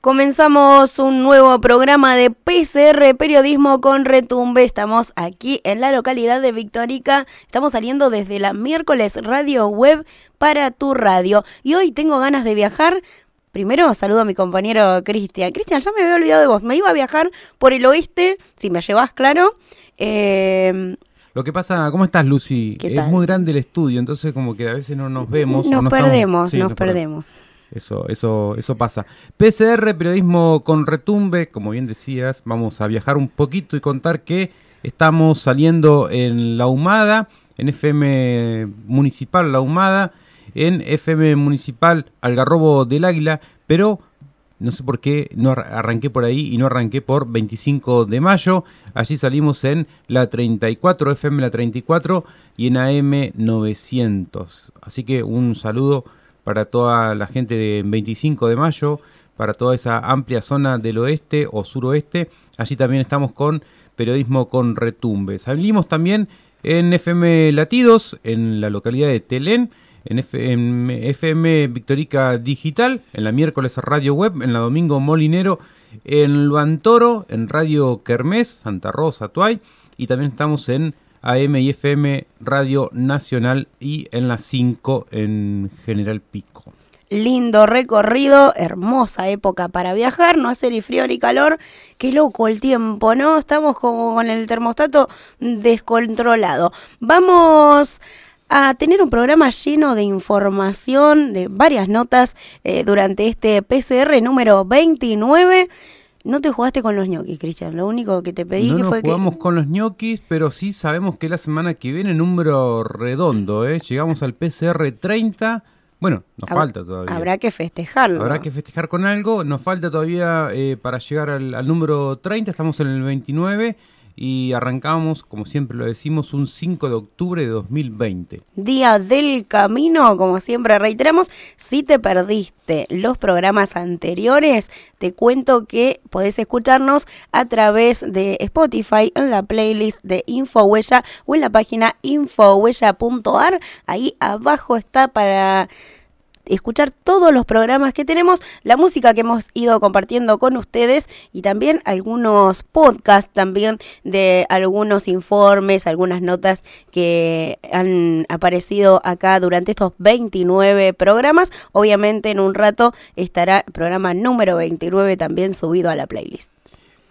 Comenzamos un nuevo programa de PCR Periodismo con Retumbe. Estamos aquí en la localidad de Victorica. Estamos saliendo desde la miércoles Radio Web para tu radio. Y hoy tengo ganas de viajar. Primero saludo a mi compañero Cristian. Cristian, ya me había olvidado de vos. Me iba a viajar por el oeste, si me llevas, claro. Eh, lo que pasa, ¿cómo estás, Lucy? Es muy grande el estudio, entonces como que a veces no nos vemos. Nos, perdemos, nos, perdemos. Eso, eso, eso pasa. PCR, periodismo con retumbe, como bien decías, vamos a viajar un poquito y contar que estamos saliendo en La Humada, en FM Municipal La Humada, en FM Municipal Algarrobo del Águila, pero no sé por qué no arranqué por ahí y no arranqué por 25 de mayo. Allí salimos en la 34, FM la 34 y en AM 900. Así que un saludo para toda la gente de 25 de mayo, para toda esa amplia zona del oeste o suroeste. Allí también estamos con periodismo con retumbe. Salimos también en FM Latidos, en la localidad de Telén, en FM, Victorica Digital, en la miércoles Radio Web, en la domingo Molinero, en Luantoro, en Radio Kermés, Santa Rosa, Tuay, y también estamos en AM y FM Radio Nacional y en las 5 en General Pico. Lindo recorrido, hermosa época para viajar, no hace ni frío ni calor. Qué loco el tiempo, ¿no? Estamos como con el termostato descontrolado. Vamos a tener un programa lleno de información, de varias notas eh, durante este PCR número 29. No te jugaste con los ñoquis, Cristian. Lo único que te pedí que fue que. jugamos con los ñoquis, pero sí sabemos que la semana que viene número redondo, ¿eh? Llegamos al PCR 30. Bueno, nos falta todavía. Habrá que festejarlo. Habrá que festejar con algo. Nos falta todavía eh, para llegar al, al número 30. Estamos en el 29 y arrancamos, como siempre lo decimos, un 5 de octubre de 2020. Día del camino, como siempre reiteramos, si te perdiste los programas anteriores, te cuento que podés escucharnos a través de Spotify en la playlist de Infohuella o en la página infohuella.ar. Ahí abajo está para escuchar todos los programas que tenemos, la música que hemos ido compartiendo con ustedes y también algunos podcasts también de algunos informes, algunas notas que han aparecido acá durante estos 29 programas. Obviamente en un rato estará el programa número 29 también subido a la playlist.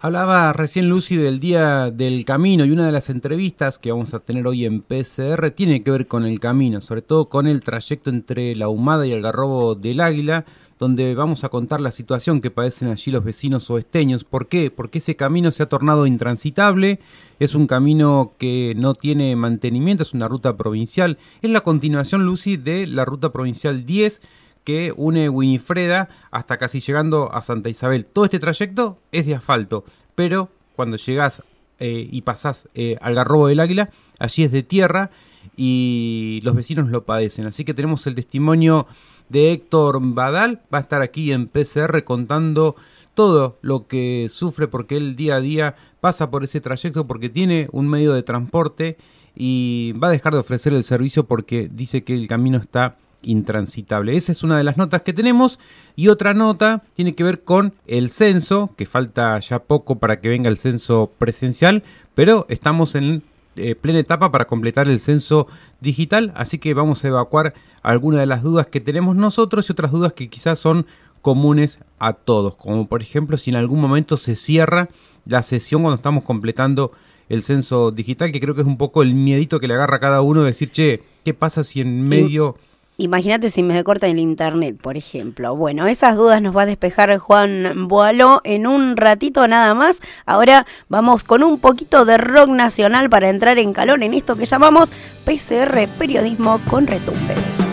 Hablaba recién Lucy del Día del Camino y una de las entrevistas que vamos a tener hoy en PCR tiene que ver con el camino, sobre todo con el trayecto entre la Humada y el Garrobo del Águila, donde vamos a contar la situación que padecen allí los vecinos oesteños. ¿Por qué? Porque ese camino se ha tornado intransitable, es un camino que no tiene mantenimiento, es una ruta provincial, es la continuación, Lucy, de la ruta provincial 10 que une Winifreda hasta casi llegando a Santa Isabel. Todo este trayecto es de asfalto, pero cuando llegas eh, y pasás eh, al Garrobo del Águila, allí es de tierra y los vecinos lo padecen. Así que tenemos el testimonio de Héctor Badal, va a estar aquí en PCR contando todo lo que sufre porque él día a día pasa por ese trayecto porque tiene un medio de transporte y va a dejar de ofrecer el servicio porque dice que el camino está intransitable. Esa es una de las notas que tenemos y otra nota tiene que ver con el censo, que falta ya poco para que venga el censo presencial, pero estamos en eh, plena etapa para completar el censo digital, así que vamos a evacuar algunas de las dudas que tenemos nosotros y otras dudas que quizás son comunes a todos, como por ejemplo si en algún momento se cierra la sesión cuando estamos completando el censo digital, que creo que es un poco el miedito que le agarra a cada uno de decir, che, ¿qué pasa si en medio Imagínate si me corta el internet, por ejemplo. Bueno, esas dudas nos va a despejar Juan Boaló en un ratito nada más. Ahora vamos con un poquito de rock nacional para entrar en calor en esto que llamamos PCR Periodismo con Retumbe.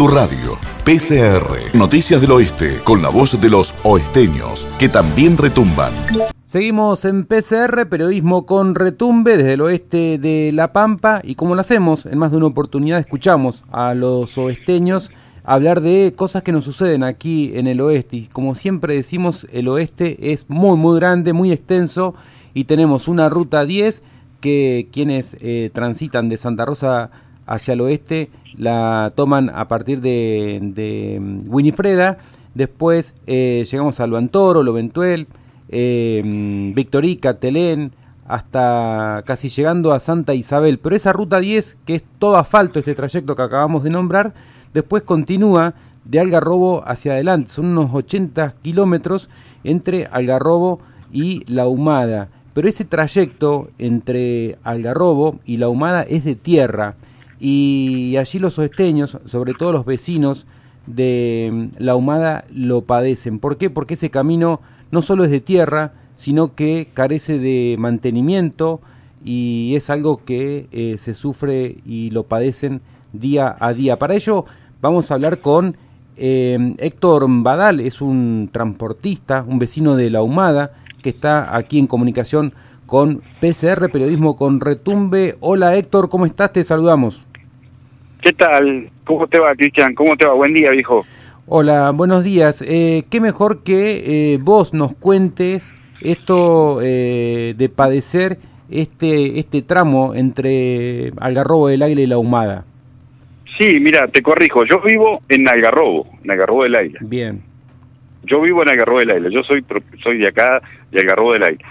Tu radio. PCR, Noticias del Oeste, con la voz de los oesteños, que también retumban. Seguimos en PCR, periodismo con retumbe desde el oeste de La Pampa y como lo hacemos, en más de una oportunidad escuchamos a los oesteños hablar de cosas que nos suceden aquí en el oeste y como siempre decimos, el oeste es muy muy grande, muy extenso y tenemos una ruta 10 que quienes eh, transitan de Santa Rosa hacia el oeste la toman a partir de, mm, Winifreda, después eh, llegamos a Luantoro, Loventuel, eh, mm, Victorica, Telén, hasta casi llegando a Santa Isabel. Pero esa ruta 10, que es todo asfalto, este trayecto que acabamos de nombrar, después continúa de Algarrobo hacia adelante. Son unos 80 kilómetros entre Algarrobo y La Humada. Pero ese trayecto entre Algarrobo y La Humada es de tierra y allí los oesteños, sobre todo los vecinos de mm, La Humada, lo padecen. ¿Por qué? Porque ese camino no solo es de tierra, sino que carece de mantenimiento y es algo que eh, se sufre y lo padecen día a día. Para ello vamos a hablar con eh, Héctor Badal, es un transportista, un vecino de La Humada, que está aquí en comunicación con PCR Periodismo con Retumbe. Hola Héctor, ¿cómo estás? Te saludamos. ¿Qué tal? ¿Cómo te va, Cristian? ¿Cómo te va? Buen día, viejo. Hola, buenos días. Eh, qué mejor que eh, vos nos cuentes esto eh, de padecer este, este tramo entre Algarrobo del Águila y La Humada. Sí, mira, te corrijo, yo vivo en Algarrobo, en Algarrobo del Águila. Bien. Yo vivo en Algarrobo del Águila, yo soy soy de acá, de Algarrobo del Águila.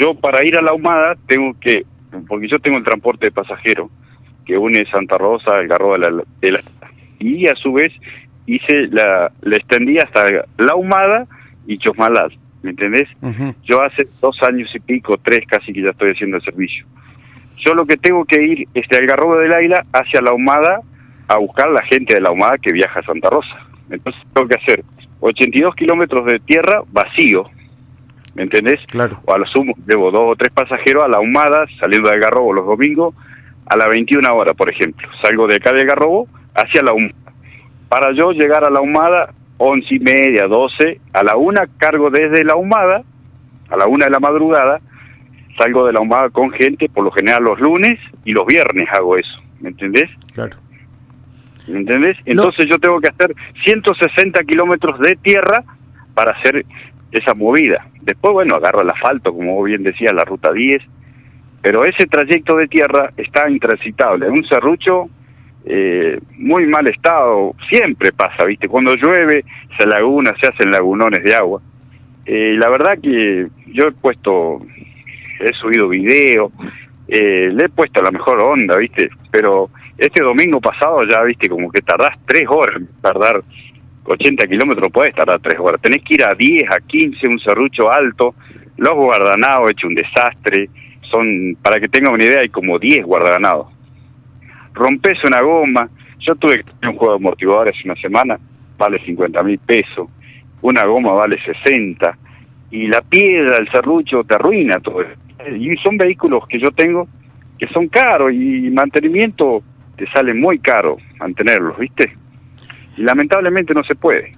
Yo para ir a La Humada tengo que, porque yo tengo el transporte de pasajeros que une Santa Rosa, Algarrobo del Águila, y a su vez hice la, la extendí hasta La Humada y Chosmalal. ¿me entendés? Yo hace dos años y pico, tres casi que ya estoy haciendo el servicio. Yo lo que tengo que ir es de Algarrobo del Águila hacia La Humada a buscar la gente de La Humada que viaja a Santa Rosa. Entonces tengo que hacer 82 kilómetros de tierra vacío, ¿me entendés? Claro. O a lo sumo, debo dos o tres pasajeros a La Humada, saliendo de Algarrobo los domingos a las 21 horas, por ejemplo. Salgo de acá de Algarrobo hacia La Humada. Para yo llegar a La Humada once y media, doce, a la una cargo desde la humada, a la una de la madrugada, salgo de la humada con gente, por lo general los lunes y los viernes hago eso, ¿me entendés? Claro. ¿Me entendés? Entonces yo tengo que hacer 160 kilómetros de tierra para hacer esa movida. Después, bueno, agarro el asfalto, como bien decía, la ruta 10, pero ese trayecto de tierra está intransitable. Un serrucho eh, muy mal estado, siempre pasa, ¿viste? Cuando llueve se laguna, se hacen lagunones de agua. Eh, la verdad que yo he puesto, he subido video, eh, le he puesto la mejor onda, ¿viste? Pero este domingo pasado ya, ¿viste? Como que tardás tres horas tardar 80 kilómetros, puedes tardar tres horas. Tenés que ir a 10, a 15, un serrucho alto, los guardanados hecho un desastre. Son, para que tengan una idea, hay como 10 guardanados rompes una goma. Yo tuve que tener un juego de amortiguadores una semana, vale 50 mil pesos. Una goma vale 60. Y la piedra, el serrucho, te arruina todo. Y son vehículos que yo tengo que son caros y mantenimiento te sale muy caro mantenerlos, ¿viste? Y lamentablemente no se puede.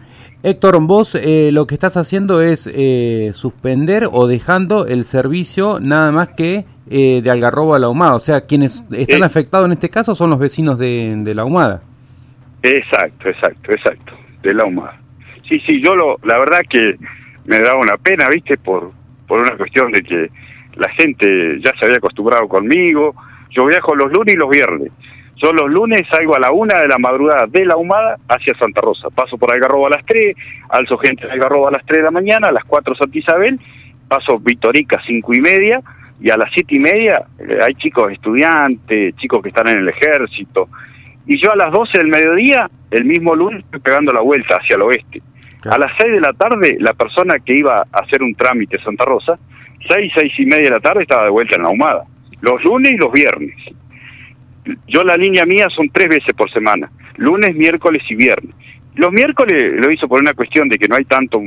Héctor, vos eh, lo que estás haciendo es eh, suspender o dejando el servicio nada más que eh, de Algarrobo a la Humada. O sea, quienes están afectados en este caso son los vecinos de, la Humada. Exacto, exacto, exacto, de la Humada. Sí, sí, yo lo, la verdad que me da una pena, viste, por, por una cuestión de que la gente ya se había acostumbrado conmigo. Yo viajo los lunes y los viernes. Yo los lunes salgo a la una de la madrugada de la Humada hacia Santa Rosa. Paso por Algarrobo a las tres, alzo gente de Algarrobo a las tres de la mañana, a las cuatro Santa Isabel, paso Victorica cinco y media, y a las siete y media eh, hay chicos estudiantes, chicos que están en el ejército, y yo a las doce del mediodía, el mismo lunes, estoy pegando la vuelta hacia el oeste. A las seis de la tarde, la persona que iba a hacer un trámite Santa Rosa, seis, seis y media de la tarde estaba de vuelta en la Humada, los lunes y los viernes. Yo la línea mía son tres veces por semana, lunes, miércoles y viernes. Los miércoles lo hizo por una cuestión de que no hay tanto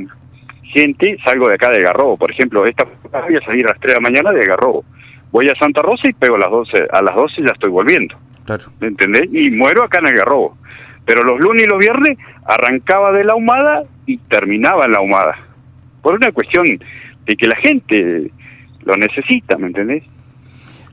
gente, salgo de acá de Garrobo, por ejemplo, esta voy a salir a las 3 de la mañana de Garrobo. Voy a Santa Rosa y pego a las 12, a las 12 ya estoy volviendo. Claro. ¿Me entendés? Y muero acá en el Garrobo. Pero los lunes y los viernes arrancaba de la humada y terminaba en la humada. Por una cuestión de que la gente lo necesita, ¿me entendés?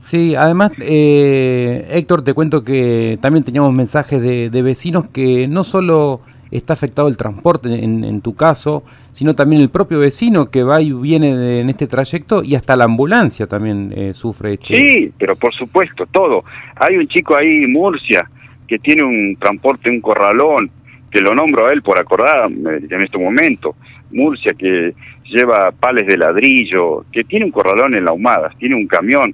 Sí, además, eh, Héctor, te cuento que también teníamos mensajes de, de vecinos que no solo está afectado el transporte en, tu caso, sino también el propio vecino que va y viene en este trayecto y hasta la ambulancia también eh, sufre. Este... Sí, pero por supuesto, todo. Hay un chico ahí en Murcia que tiene un transporte, un corralón, que lo nombro a él por acordarme en este momento. Murcia que lleva pales de ladrillo, que tiene un corralón en la humada, tiene un camión.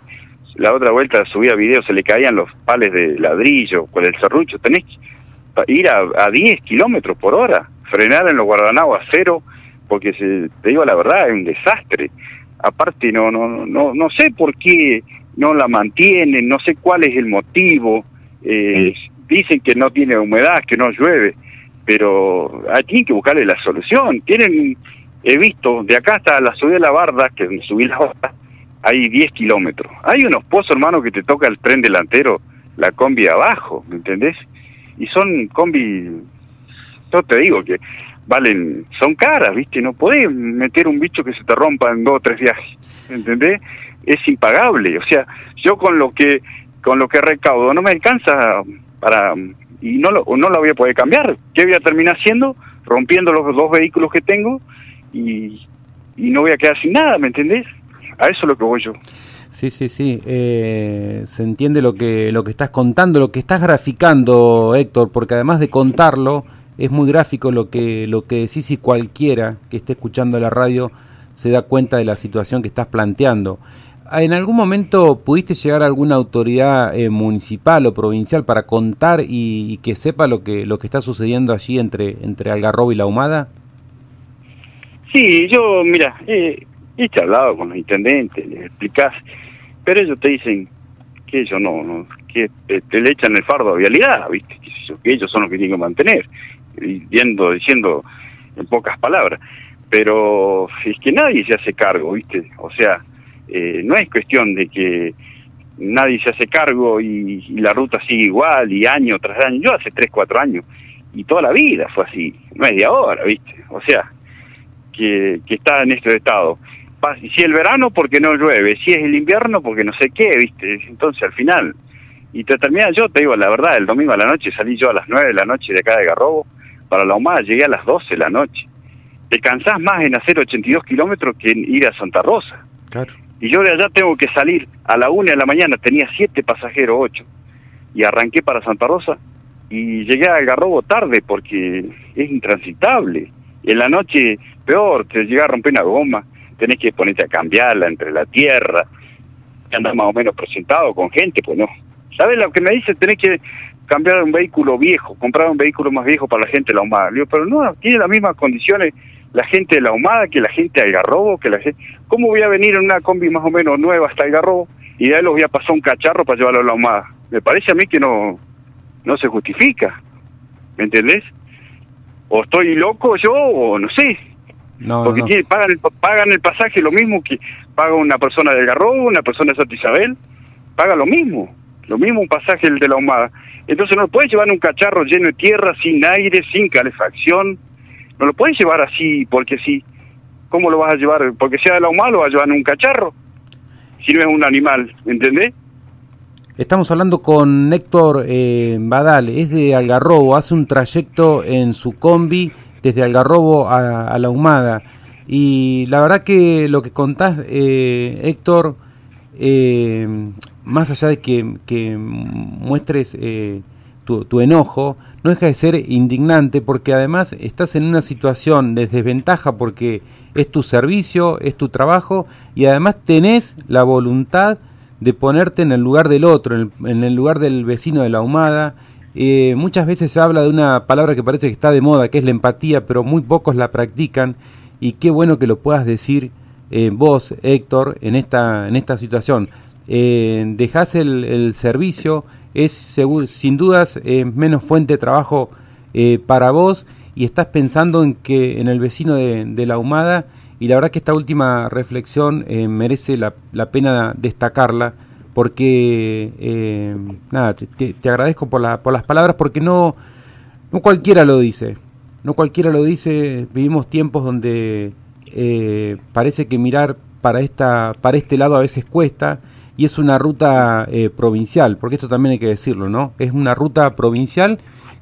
La otra vuelta subía video, se le caían los pales de ladrillo con el serrucho. Tenés ir a, a 10 kilómetros por hora, frenar en los guardanados a cero, porque se, te digo la verdad, es un desastre. Aparte, no, no, no, no sé por qué no la mantienen, no sé cuál es el motivo. Eh, dicen que no tiene humedad, que no llueve, pero hay que buscarle la solución. Tienen, he visto, de acá hasta la subida de la barda, que subí la barda, hay 10 kilómetros. Hay unos pozos, hermano, que te toca el tren delantero, la combi abajo, ¿me entendés? y son combi, yo te digo que valen, son caras, ¿viste? No podés meter un bicho que se te rompa en dos o tres viajes, ¿entendés? Es impagable, o sea, yo con lo que con lo que recaudo no me alcanza para y no lo, no lo voy a poder cambiar. ¿Qué voy a terminar haciendo? rompiendo los dos vehículos que tengo y, y no voy a quedar sin nada, ¿me entendés? A eso es lo que voy yo. Sí, sí, sí. Eh, se entiende lo que, lo que estás contando, lo que estás graficando, Héctor, porque además de contarlo, es muy gráfico lo que, lo que decís y cualquiera que esté escuchando la radio se da cuenta de la situación que estás planteando. ¿En algún momento pudiste llegar a alguna autoridad eh, municipal o provincial para contar y, que sepa lo que, lo que está sucediendo allí entre, entre Algarrobo y La Humada? Sí, yo, mira, he charlado con los intendentes, les explicás, pero ellos te dicen que ellos no, que te, le echan el fardo a vialidad, ¿viste? Que ellos son los que tienen que mantener, viendo, diciendo en pocas palabras. Pero es que nadie se hace cargo, ¿viste? O sea, eh, no es cuestión de que nadie se hace cargo y, la ruta sigue igual y año tras año. Yo hace 3, 4 años y toda la vida fue así, no es de ahora, ¿viste? O sea, que, que está en este estado. Si el verano, porque no llueve, si es el invierno, porque no sé qué, ¿viste? Entonces al final, y te termina yo, te digo la verdad, el domingo a la noche salí yo a las 9 de la noche de acá de Garrobo para la Humada, llegué a las 12 de la noche. Te cansás más en hacer 82 kilómetros que en ir a Santa Rosa. Claro. Y yo de allá tengo que salir a la una de la mañana, tenía siete pasajeros, ocho, y arranqué para Santa Rosa y llegué a Garrobo tarde porque es intransitable. Y en la noche, peor, te llega a romper una goma, tenés que ponerte a cambiarla entre la tierra, andar más o menos presentado con gente, pues no. ¿Sabes lo que me dice? Tenés que cambiar un vehículo viejo, comprar un vehículo más viejo para la gente de la humada. digo, pero no, tiene las mismas condiciones la gente de la Humada que la gente de Algarrobo, que la gente... ¿Cómo voy a venir en una combi más o menos nueva hasta Algarrobo y de ahí los voy a pasar un cacharro para llevarlo a la Humada? Me parece a mí que no, no se justifica, ¿me entendés? O estoy loco yo o no sé. No, Porque pagan, el, pagan el pasaje lo mismo que paga una persona de Algarrobo, una persona de Santa Isabel, paga lo mismo, lo mismo un pasaje el de la Humada. Entonces no puedes llevar un cacharro lleno de tierra, sin aire, sin calefacción, no lo puedes llevar así porque sí. ¿Cómo lo vas a llevar? Porque sea de la humana lo vas a llevar en un cacharro. Si no es un animal, ¿entendés? Estamos hablando con Héctor eh, Badal, es de Algarrobo, hace un trayecto en su combi desde Algarrobo a, la Humada. Y la verdad que lo que contás, eh, Héctor, eh, más allá de que, muestres eh, tu, enojo, no deja de ser indignante porque además estás en una situación de desventaja porque es tu servicio, es tu trabajo y además tenés la voluntad de ponerte en el lugar del otro, en el, lugar del vecino de la humada. Eh, muchas veces se habla de una palabra que parece que está de moda, que es la empatía, pero muy pocos la practican y qué bueno que lo puedas decir eh, vos, Héctor, en esta, en esta situación. Eh, dejás el, servicio, es sin dudas menos fuente de trabajo eh, para vos y estás pensando en que en el vecino de, la humada y la verdad que esta última reflexión merece la, pena destacarla porque nada te, agradezco por, la, por las palabras porque no no cualquiera lo dice no cualquiera lo dice vivimos tiempos donde parece que mirar para esta para este lado a veces cuesta y es una ruta eh, provincial, porque esto también hay que decirlo, ¿no? Es una ruta provincial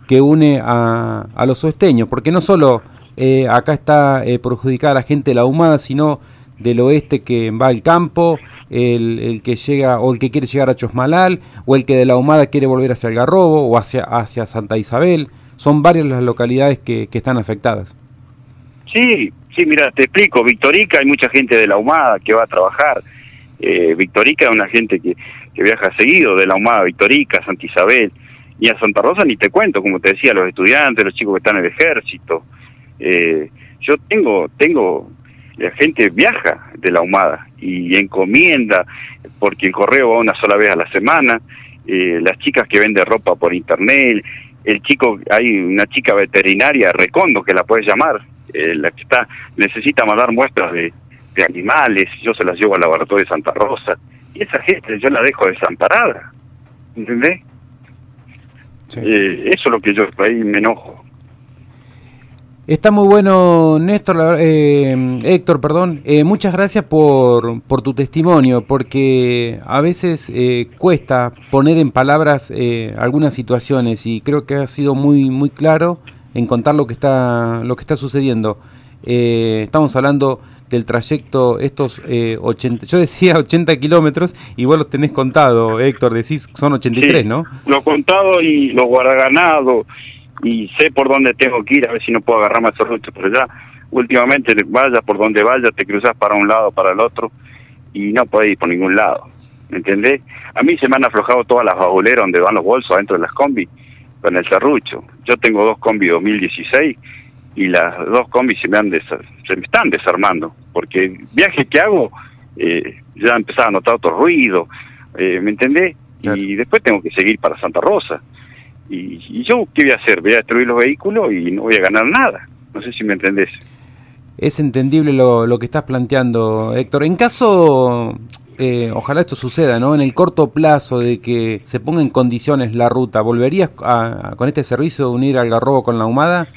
que une a, a los oesteños, porque no solo eh, acá está eh, perjudicada la gente de la Humada, sino del oeste que va al campo, el, el, que llega o el que quiere llegar a Chosmalal, o el que de la Humada quiere volver hacia el Garrobo o hacia, hacia Santa Isabel. Son varias las localidades que, que están afectadas. Sí, sí, mira, te explico. Victorica hay mucha gente de la Humada que va a trabajar eh, Victorica es una gente que, que viaja seguido, de la Humada Victorica, Santa Isabel, y a Santa Rosa ni te cuento, como te decía, los estudiantes, los chicos que están en el ejército. Eh, yo tengo, tengo, la gente viaja de la Humada y encomienda, porque el correo va una sola vez a la semana, eh, las chicas que venden ropa por internet, el chico, hay una chica veterinaria, Recondo, que la puedes llamar, eh, la que está, necesita mandar muestras de, de animales, yo se las llevo al laboratorio de Santa Rosa, y esa gente yo la dejo desamparada, ¿entendés? Eh, eso es lo que yo ahí me enojo. Está muy bueno, Néstor, eh, Héctor, perdón. Eh, muchas gracias por, por, tu testimonio, porque a veces eh, cuesta poner en palabras algunas situaciones y creo que ha sido muy, muy claro en contar lo que está, lo que está sucediendo. Eh, estamos hablando del trayecto, estos eh, 80, yo decía 80 kilómetros y vos los tenés contado, Héctor, decís son 83, ¿no? Lo contado y lo guardaganado y sé por dónde tengo que ir, a ver si no puedo agarrar más rutas, pero ya últimamente vaya por donde vaya, te cruzas para un lado, para el otro y no podés ir por ningún lado, ¿me entendés? A mí se me han aflojado todas las babuleras donde van los bolsos adentro de las combi con el serrucho. Yo tengo dos combi 2016 y las dos combis se me, han se me están desarmando, porque viaje que hago eh, ya empezaba a notar otro ruido, eh, ¿me entendés? Y después tengo que seguir para Santa Rosa. Y, yo, ¿qué voy a hacer? Voy a destruir los vehículos y no voy a ganar nada. No sé si me entendés. Es entendible lo, lo que estás planteando, Héctor. En caso, eh, ojalá esto suceda, ¿no? En el corto plazo de que se ponga en condiciones la ruta, ¿volverías con este servicio de unir al Garrobo con la Humada?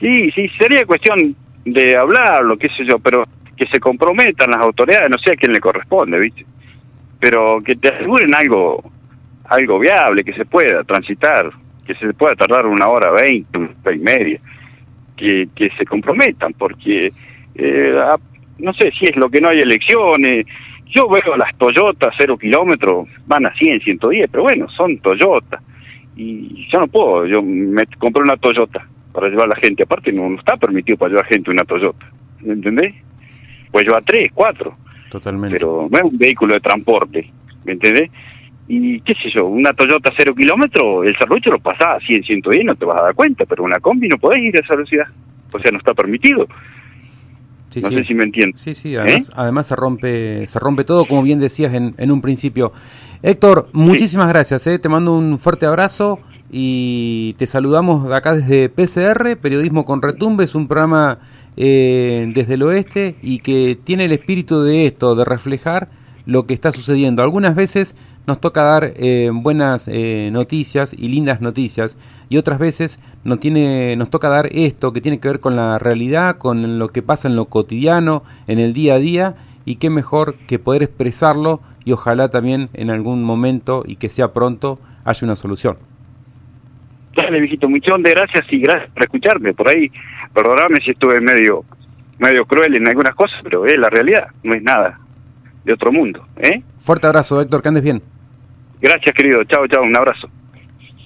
Sí, sí, sería cuestión de hablarlo, qué sé yo, pero que se comprometan las autoridades, no sé a quién le corresponde, ¿viste? Pero que te aseguren algo algo viable, que se pueda transitar, que se pueda tardar una hora veinte, una hora y media, que, que se comprometan, porque eh, no sé si es lo que no hay elecciones, yo veo las Toyota cero kilómetros, van a 100, 110, pero bueno, son Toyota, y yo no puedo, yo me compré una Toyota para llevar a la gente, aparte no, está permitido para llevar gente una Toyota, ¿me entendés? Pues llevar tres, cuatro. Totalmente. Pero no es un vehículo de transporte, ¿me entendés? Y qué sé yo, una Toyota cero kilómetros, el serrucho lo pasás a 100, 110, no te vas a dar cuenta, pero una combi no podés ir a esa velocidad, o sea, no está permitido. no sé si me entiendes. Sí, sí, además, ¿Eh? además, se rompe se rompe todo, como bien decías en, en un principio. Héctor, muchísimas gracias, ¿eh? te mando un fuerte abrazo y te saludamos de acá desde PCR, Periodismo con Retumbe, es un programa eh, desde el oeste y que tiene el espíritu de esto, de reflejar lo que está sucediendo. Algunas veces nos toca dar eh, buenas eh, noticias y lindas noticias y otras veces nos, tiene, nos toca dar esto que tiene que ver con la realidad, con lo que pasa en lo cotidiano, en el día a día y qué mejor que poder expresarlo y ojalá también en algún momento y que sea pronto haya una solución. Dale, viejito, muchas gracias y gracias por escucharme. Por ahí, perdóname si estuve medio medio cruel en algunas cosas, pero es la realidad, no es nada de otro mundo. ¿eh? Fuerte abrazo, Héctor, que andes bien. Gracias, querido. Chao, chao, un abrazo.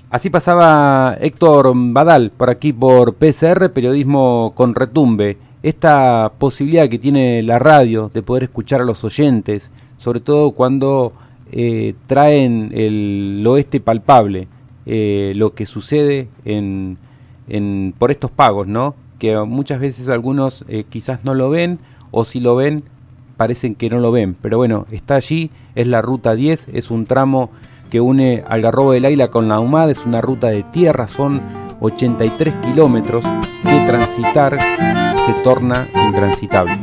Así pasaba Héctor Badal por aquí por PCR, periodismo con retumbe. Esta posibilidad que tiene la radio de poder escuchar a los oyentes, sobre todo cuando eh, traen el oeste palpable, eh, lo que sucede en, en, por estos pagos, ¿no? Que muchas veces algunos eh, quizás no lo ven o si lo ven parecen que no lo ven, pero bueno, está allí, es la ruta 10, es un tramo que une Algarrobo del Águila con la Humada, es una ruta de tierra, son 83 kilómetros que transitar se torna intransitable.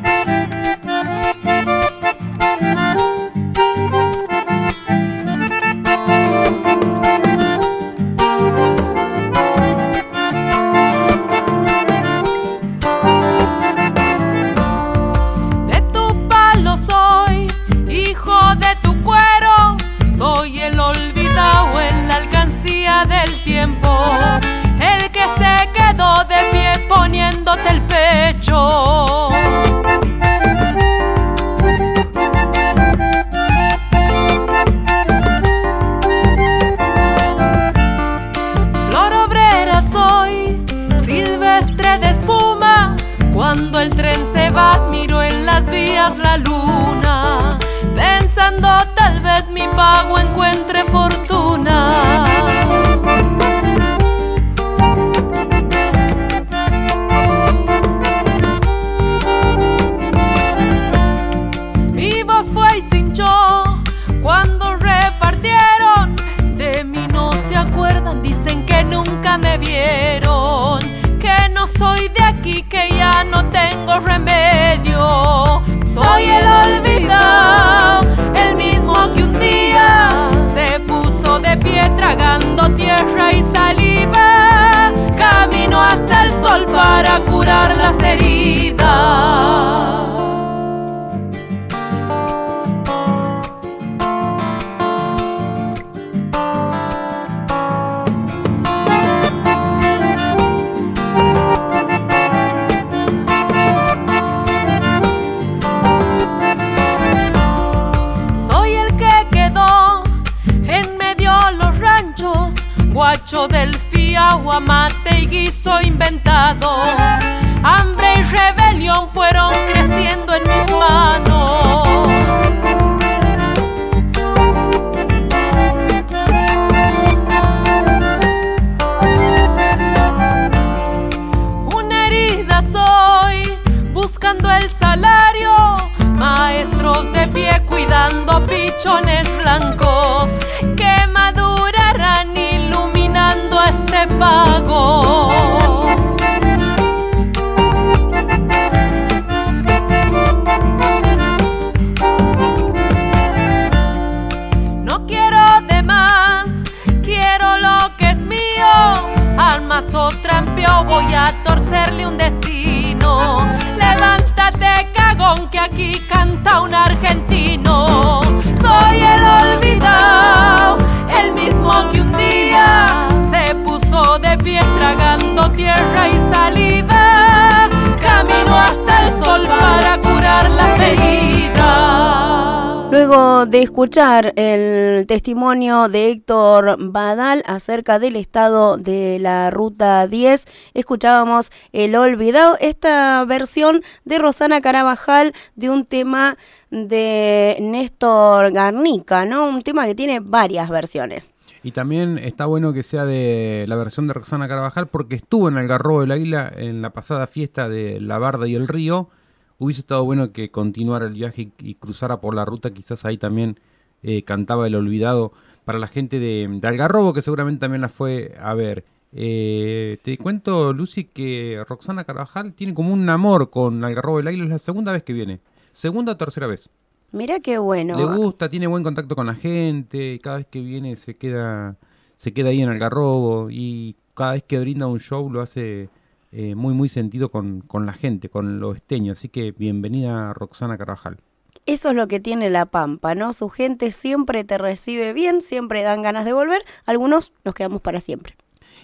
De escuchar el testimonio de Héctor Badal acerca del estado de la Ruta 10, escuchábamos El Olvidado, esta versión de Rosana Carabajal de un tema de Néstor Garnica, ¿no? Un tema que tiene varias versiones. Y también está bueno que sea de la versión de Roxana Carabajal porque estuvo en Algarrobo del Águila en la pasada fiesta de La Barda y el Río. Hubiese estado bueno que continuara el viaje y, y cruzara por la ruta, quizás ahí también eh, cantaba El Olvidado para la gente de, de Algarrobo que seguramente también la fue a ver. Eh, te cuento, Lucy, que Roxana Carvajal tiene como un amor con Algarrobo del Águila, es la segunda vez que viene. Segunda o tercera vez. Mira qué bueno. Le gusta, tiene buen contacto con la gente, y cada vez que viene se queda, se queda ahí en Algarrobo y cada vez que brinda un show lo hace eh, muy muy sentido con, con la gente, con los esteños. Así que bienvenida Roxana Carvajal. Eso es lo que tiene La Pampa, ¿no? Su gente siempre te recibe bien, siempre dan ganas de volver, algunos nos quedamos para siempre.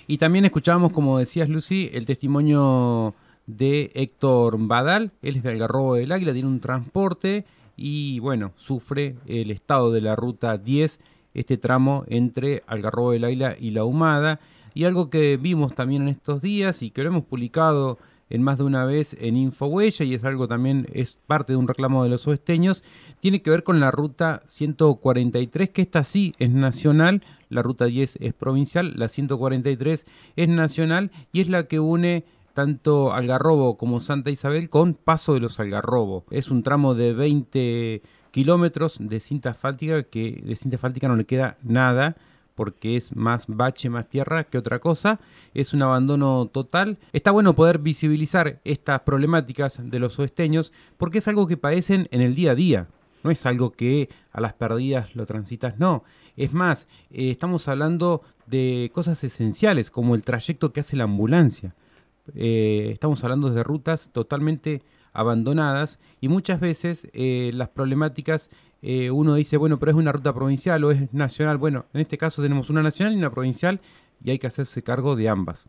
Y también escuchábamos, como decías Lucy, el testimonio de Héctor Badal, él es de Algarrobo del Águila, tiene un transporte y bueno, sufre el estado de la ruta 10, este tramo entre Algarrobo del Águila y La Humada. Y algo que vimos también en estos días y que lo hemos publicado en más de una vez en Infohuella y es algo también, es parte de un reclamo de los oesteños, tiene que ver con la ruta 143, que esta sí es nacional, la ruta 10 es provincial, la 143 es nacional y es la que une tanto Algarrobo como Santa Isabel con Paso de los Algarrobo. Es un tramo de 20 kilómetros de cinta asfáltica que de cinta asfáltica no le queda nada porque es más bache, más tierra que otra cosa. Es un abandono total. Está bueno poder visibilizar estas problemáticas de los oesteños porque es algo que padecen en el día a día. No es algo que a las perdidas lo transitas, no. Es más, eh, estamos hablando de cosas esenciales como el trayecto que hace la ambulancia. Eh, estamos hablando de rutas totalmente abandonadas y muchas veces eh, las problemáticas eh, uno dice, bueno, pero es una ruta provincial o es nacional. Bueno, en este caso tenemos una nacional y una provincial y hay que hacerse cargo de ambas.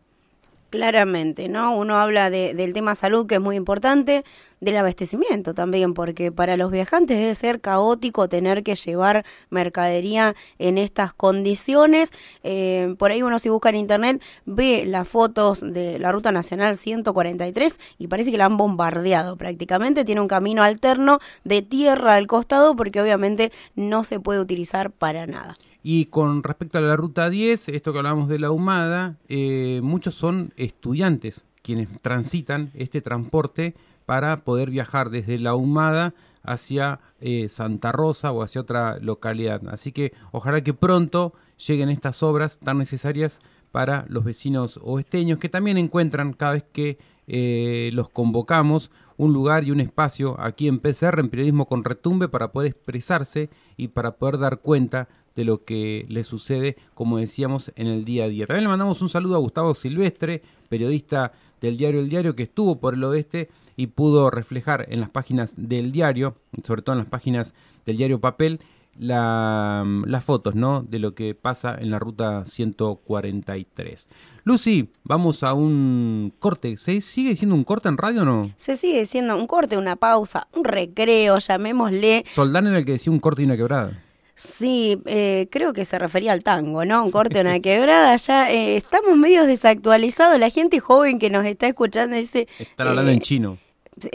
Claramente, ¿no? Uno habla de, del tema salud, que es muy importante, del abastecimiento también, porque para los viajantes debe ser caótico tener que llevar mercadería en estas condiciones. Eh, por ahí uno si busca en internet ve las fotos de la Ruta Nacional 143 y parece que la han bombardeado prácticamente. Tiene un camino alterno de tierra al costado porque obviamente no se puede utilizar para nada. Y con respecto a la ruta 10, esto que hablamos de la humada, eh, muchos son estudiantes quienes transitan este transporte para poder viajar desde la humada hacia eh, Santa Rosa o hacia otra localidad. Así que ojalá que pronto lleguen estas obras tan necesarias para los vecinos oesteños que también encuentran cada vez que eh, los convocamos un lugar y un espacio aquí en PCR, en Periodismo con Retumbe, para poder expresarse y para poder dar cuenta de lo que le sucede, como decíamos, en el día a día. También le mandamos un saludo a Gustavo Silvestre, periodista del diario El Diario, que estuvo por el oeste y pudo reflejar en las páginas del diario, sobre todo en las páginas del diario Papel, la, las fotos ¿no? de lo que pasa en la ruta 143. Lucy, vamos a un corte. ¿Se sigue siendo un corte en radio o no? Se sigue siendo un corte, una pausa, un recreo, llamémosle. Soldán era el que decía un corte y una quebrada. Sí, eh, creo que se refería al tango, ¿no? Un corte, una quebrada. Ya eh, estamos medio desactualizados. La gente joven que nos está escuchando dice. Están hablando en chino.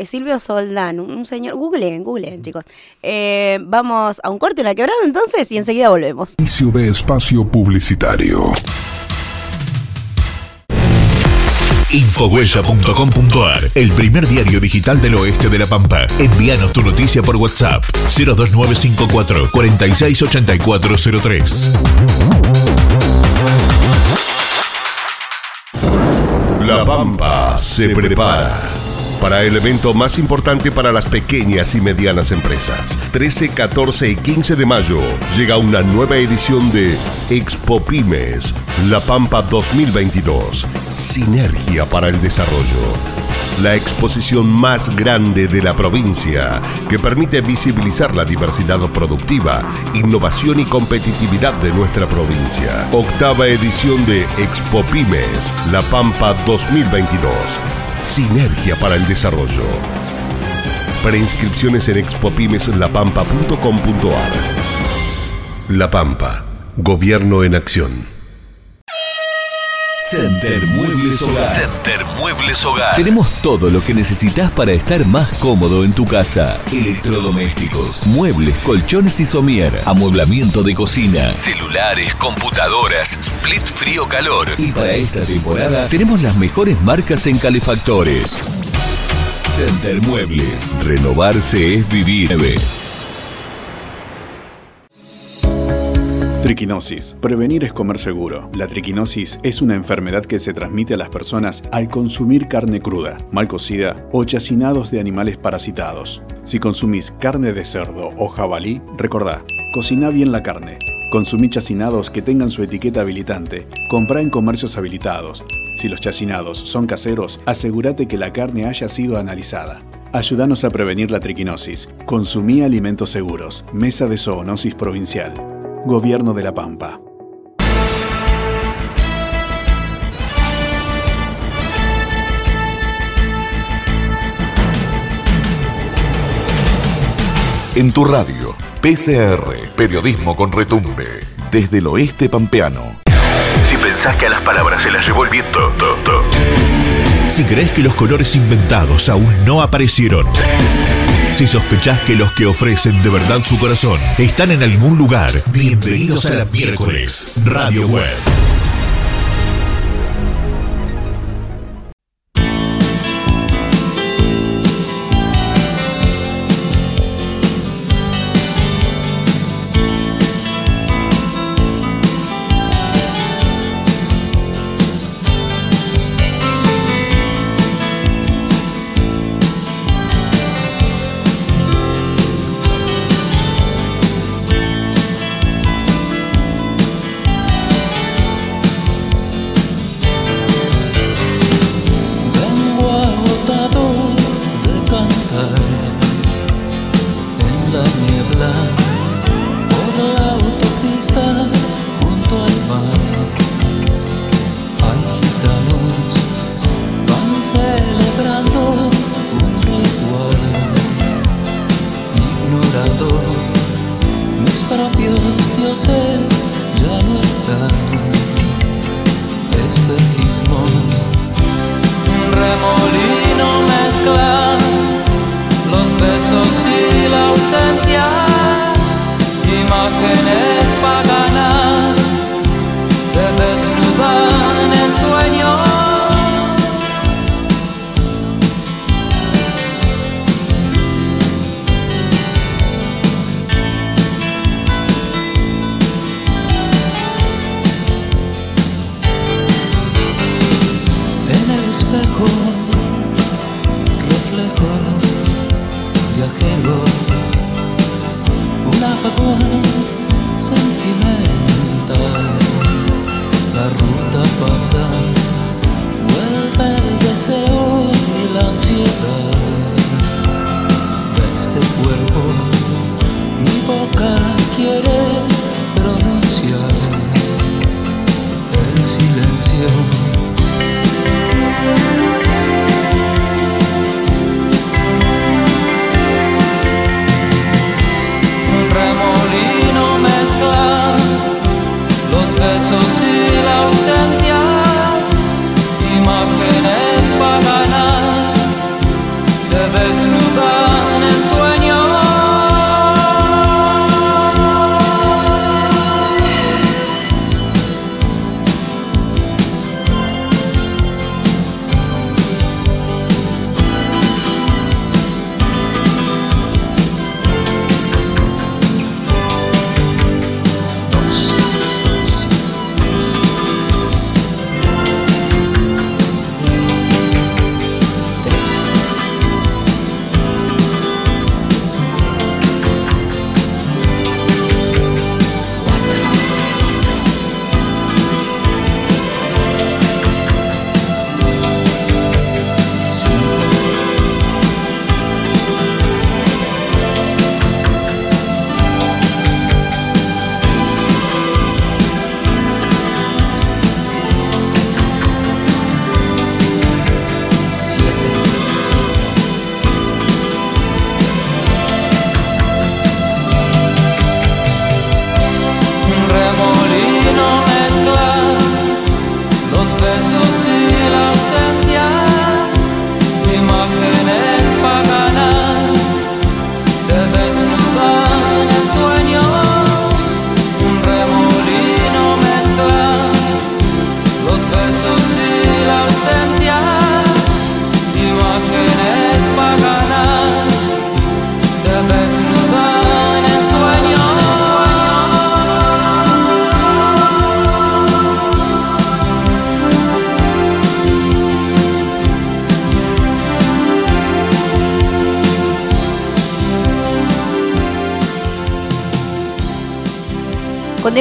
Silvio Soldán, un señor. Googleen, googleen, chicos. vamos a un corte, una quebrada entonces y enseguida volvemos. Inicio de espacio publicitario. Infohuella.com.ar, el primer diario digital del oeste de La Pampa. Envíanos tu noticia por WhatsApp 02954 468403. La Pampa se prepara para el evento más importante para las pequeñas y medianas empresas. 13, 14 y 15 de mayo llega una nueva edición de Expo Pymes, La Pampa 2022. Sinergia para el desarrollo. La exposición más grande de la provincia que permite visibilizar la diversidad productiva, innovación y competitividad de nuestra provincia. Octava edición de Expo Pymes, La Pampa 2022 Sinergia para el Desarrollo. Preinscripciones en expopimeslapampa.com.ar. La Pampa, Gobierno en Acción. Center Muebles Hogar. Center Muebles Hogar. Tenemos todo lo que necesitas para estar más cómodo en tu casa. Electrodomésticos, muebles, colchones y somier, amueblamiento de cocina, celulares, computadoras, split frío calor. Y para esta temporada tenemos las mejores marcas en calefactores. Center Muebles. Renovarse es vivir. Triquinosis. Prevenir es comer seguro. La triquinosis es una enfermedad que se transmite a las personas al consumir carne cruda, mal cocida o chacinados de animales parasitados. Si consumís carne de cerdo o jabalí, recordá, cocina bien la carne. Consumí chacinados que tengan su etiqueta habilitante. Comprá en comercios habilitados. Si los chacinados son caseros, asegúrate que la carne haya sido analizada. Ayúdanos a prevenir la triquinosis. Consumí alimentos seguros. Mesa de Zoonosis Provincial. Gobierno de la Pampa. En tu radio, PCR, periodismo con retumbe, desde el oeste pampeano. Si pensás que a las palabras se las llevó el viento, si crees que los colores inventados aún no aparecieron, si sospechás que los que ofrecen de verdad su corazón están en algún lugar, bienvenidos a la miércoles Radio Web.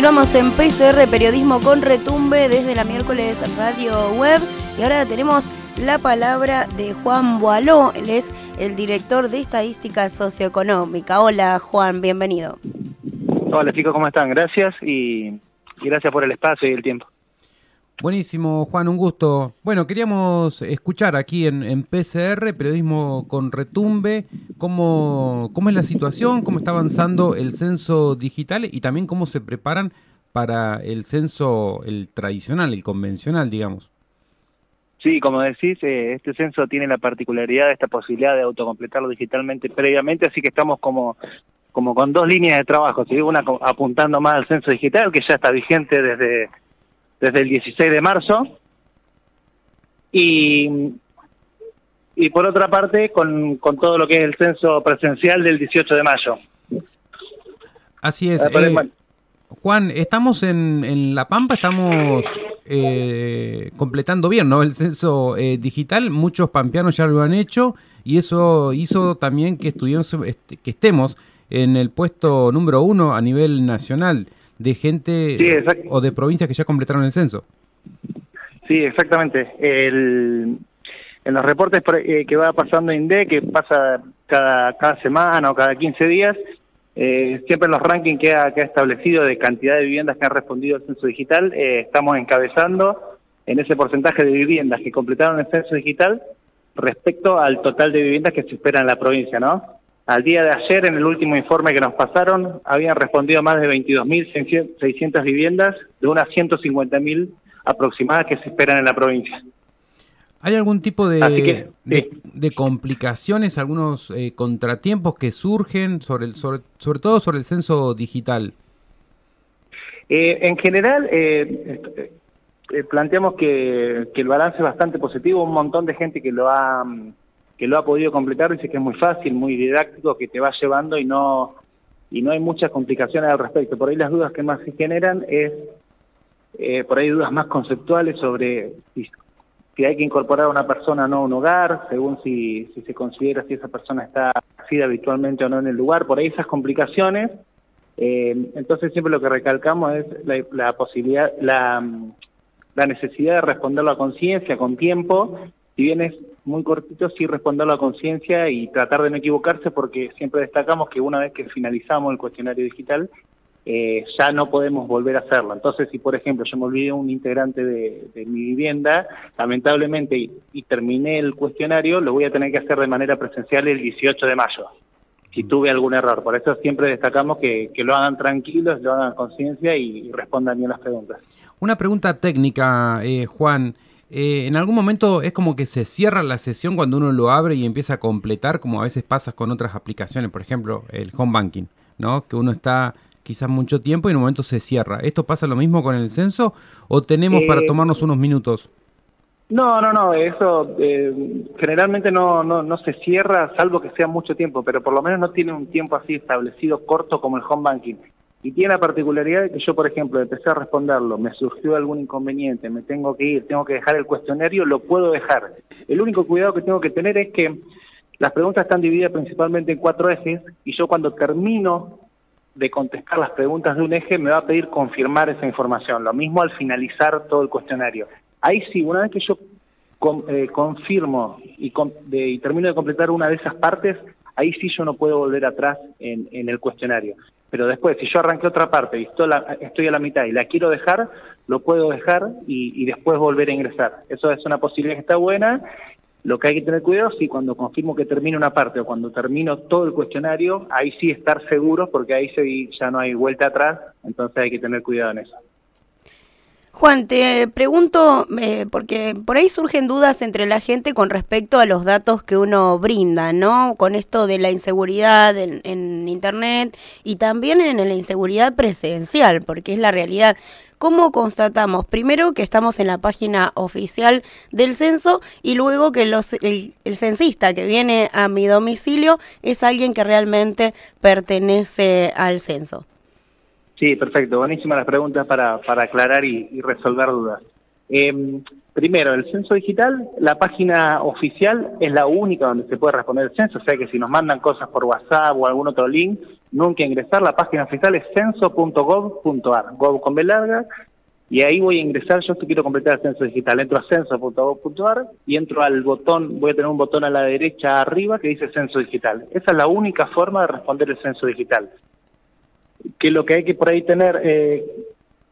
Continuamos en PCR Periodismo con Retumbe desde la miércoles Radio Web y ahora tenemos la palabra de Juan Boaló, él es el director de Estadística Socioeconómica. Hola Juan, bienvenido. Hola chicos, ¿cómo están? Gracias y, gracias por el espacio y el tiempo. Buenísimo, Juan, un gusto. Bueno, queríamos escuchar aquí en, PCR, Periodismo con Retumbe, cómo, cómo es la situación, cómo está avanzando el censo digital y también cómo se preparan para el censo, el tradicional, el convencional, digamos. Sí, como decís, eh, este censo tiene la particularidad esta posibilidad de autocompletarlo digitalmente previamente, así que estamos como como con dos líneas de trabajo, ¿sí? una apuntando más al censo digital, que ya está vigente desde, desde el 16 de marzo, y, y por otra parte con, con todo lo que es el censo presencial del 18 de mayo. Así es. Eh, Juan, estamos en, en La Pampa, estamos eh, completando bien ¿no? el censo eh, digital. Muchos pampeanos ya lo han hecho y eso hizo también que, este, que estemos en el puesto número uno a nivel nacional de gente o de provincias que ya completaron el censo. Sí, exactamente. El, en los reportes eh, que va pasando INDE, que pasa cada, cada semana o cada 15 días, eh, siempre en los rankings que ha, que ha, establecido de cantidad de viviendas que han respondido al censo digital, eh, estamos encabezando en ese porcentaje de viviendas que completaron el censo digital respecto al total de viviendas que se espera en la provincia, ¿no? Al día de ayer, en el último informe que nos pasaron, habían respondido más de 22.600 viviendas de unas 150.000 aproximadas que se esperan en la provincia. ¿Hay algún tipo de, de, complicaciones, algunos eh, contratiempos que surgen, sobre, el, sobre, sobre todo sobre el censo digital? Eh, en general, eh, planteamos que, que, el balance es bastante positivo. Un montón de gente que lo ha que lo ha podido completar dice que es muy fácil, muy didáctico, que te va llevando y no y no hay muchas complicaciones al respecto. Por ahí las dudas que más se generan es por ahí dudas más conceptuales sobre si hay que incorporar a una persona o no a un hogar, según si, si se considera si esa persona está nacida habitualmente o no en el lugar, por ahí esas complicaciones. Eh, entonces siempre lo que recalcamos es la, posibilidad, la, la necesidad de responderlo a conciencia, con tiempo, si bien es muy cortito, sí responderlo a conciencia y tratar de no equivocarse porque siempre destacamos que una vez que finalizamos el cuestionario digital, eh, ya no podemos volver a hacerlo. Entonces, si por ejemplo yo me olvidé un integrante de, mi vivienda, lamentablemente, y, terminé el cuestionario, lo voy a tener que hacer de manera presencial el 18 de mayo, si tuve algún error. Por eso siempre destacamos que, lo hagan tranquilos, lo hagan conciencia y, respondan bien las preguntas. Una pregunta técnica, eh, Juan. Eh, en algún momento es como que se cierra la sesión cuando uno lo abre y empieza a completar, como a veces pasa con otras aplicaciones, por ejemplo, el home banking, ¿no? Que uno está quizás mucho tiempo y en un momento se cierra. ¿Esto pasa lo mismo con el censo o tenemos para eh, tomarnos unos minutos? No, no, no, eso eh, generalmente no, no, no se cierra salvo que sea mucho tiempo, pero por lo menos no tiene un tiempo así establecido corto como el home banking. Y tiene la particularidad de que yo, por ejemplo, empecé a responderlo, me surgió algún inconveniente, me tengo que ir, tengo que dejar el cuestionario, lo puedo dejar. El único cuidado que tengo que tener es que las preguntas están divididas principalmente en cuatro ejes y yo cuando termino de contestar las preguntas de un eje me va a pedir confirmar esa información. Lo mismo al finalizar todo el cuestionario. Ahí sí, una vez que yo eh, confirmo y, y, termino de completar una de esas partes, ahí sí yo no puedo volver atrás en, en el cuestionario. Pero después, si yo arranqué otra parte y estoy, a la mitad y la quiero dejar, lo puedo dejar y, y después volver a ingresar. Eso es una posibilidad que está buena lo que hay que tener cuidado es si cuando confirmo que termino una parte o cuando termino todo el cuestionario, ahí sí estar seguro porque ahí ya no hay vuelta atrás, entonces hay que tener cuidado en eso. Juan, te pregunto, eh, porque por ahí surgen dudas entre la gente con respecto a los datos que uno brinda, ¿no? Con esto de la inseguridad en, Internet y también en la inseguridad presencial, porque es la realidad. ¿Cómo constatamos? Primero que estamos en la página oficial del censo y luego que los, el, censista que viene a mi domicilio es alguien que realmente pertenece al censo. Sí, perfecto. Buenísimas las preguntas para, para aclarar y, resolver dudas. Em, Primero, el censo digital, la página oficial es la única donde se puede responder el censo, o sea que si nos mandan cosas por WhatsApp o algún otro link, nunca ingresar, la página oficial es censo.gov.ar, gov con B larga, y ahí voy a ingresar, yo quiero completar el censo digital, entro a censo.gov.ar y entro al botón, voy a tener un botón a la derecha arriba que dice censo digital. Esa es la única forma de responder el censo digital. Que lo que hay que por ahí tener eh,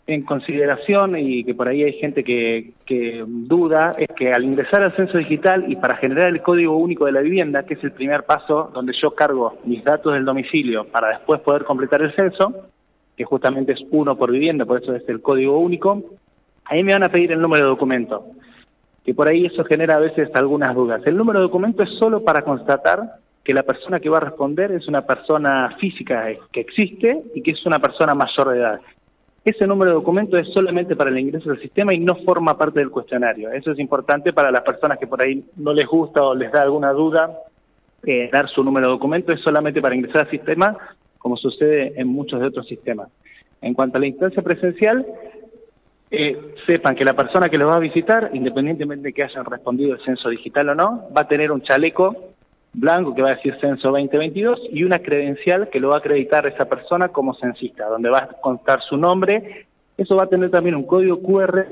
en consideración y que por ahí hay gente que, que duda es que al ingresar al censo digital y para generar el código único de la vivienda, que es el primer paso donde yo cargo mis datos del domicilio para después poder completar el censo, que justamente es uno por vivienda, por eso es el código único, ahí me van a pedir el número de documento, que por ahí eso genera a veces algunas dudas. El número de documento es solo para constatar que la persona que va a responder es una persona física que existe y que es una persona mayor de edad. Ese número de documento es solamente para el ingreso al sistema y no forma parte del cuestionario. Eso es importante para las personas que por ahí no les gusta o les da alguna duda. Eh, dar su número de documento es solamente para ingresar al sistema como sucede en muchos de otros sistemas. En cuanto a la instancia presencial, eh, sepan que la persona que los va a visitar, independientemente de que hayan respondido el censo digital o no, va a tener un chaleco blanco que va a decir censo 2022 y una credencial que lo va a acreditar esa persona como censista, donde va a contar su nombre. Eso va a tener también un código QR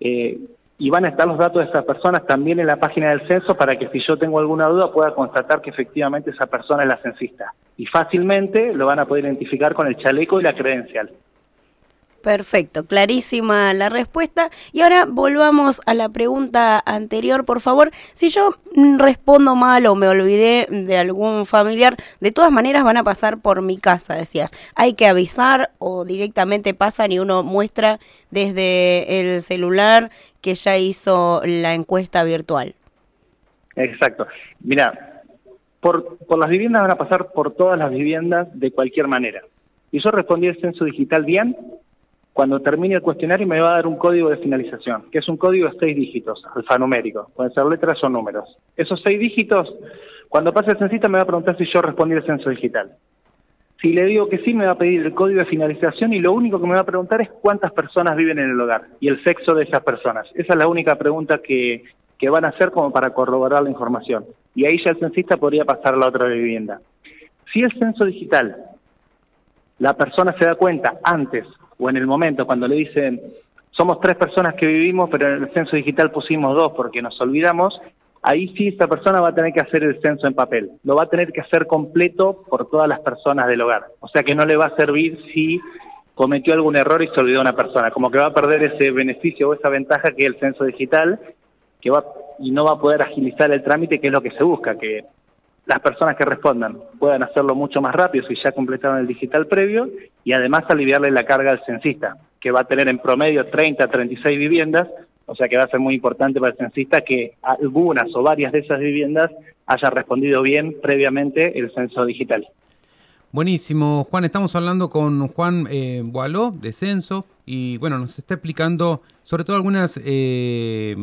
eh, y van a estar los datos de esas personas también en la página del censo para que si yo tengo alguna duda pueda constatar que efectivamente esa persona es la censista. Y fácilmente lo van a poder identificar con el chaleco y la credencial. Perfecto, clarísima la respuesta. Y ahora volvamos a la pregunta anterior, por favor. Si yo respondo mal o me olvidé de algún familiar, de todas maneras van a pasar por mi casa, decías. Hay que avisar o directamente pasan y uno muestra desde el celular que ya hizo la encuesta virtual. Exacto. Mira, por, por las viviendas van a pasar por todas las viviendas de cualquier manera. Y yo respondí el censo digital bien, cuando termine el cuestionario me va a dar un código de finalización, que es un código de seis dígitos, alfanumérico, pueden ser letras o números. Esos seis dígitos, cuando pase el censista me va a preguntar si yo respondí el censo digital. Si le digo que sí, me va a pedir el código de finalización y lo único que me va a preguntar es cuántas personas viven en el hogar y el sexo de esas personas. Esa es la única pregunta que, que van a hacer como para corroborar la información. Y ahí ya el censista podría pasar a la otra vivienda. Si el censo digital, la persona se da cuenta antes o en el momento cuando le dicen somos tres personas que vivimos, pero en el censo digital pusimos dos porque nos olvidamos, ahí sí esta persona va a tener que hacer el censo en papel. Lo va a tener que hacer completo por todas las personas del hogar. O sea que no le va a servir si cometió algún error y se olvidó una persona. Como que va a perder ese beneficio o esa ventaja que es el censo digital que va y no va a poder agilizar el trámite, que es lo que se busca, que las personas que respondan puedan hacerlo mucho más rápido si ya completaron el digital previo y además aliviarle la carga al censista, que va a tener en promedio 30, 36 viviendas, o sea que va a ser muy importante para el censista que algunas o varias de esas viviendas hayan respondido bien previamente el censo digital. Buenísimo, Juan, estamos hablando con Juan eh, Boaló de Censo y bueno, nos está explicando sobre todo algunas eh,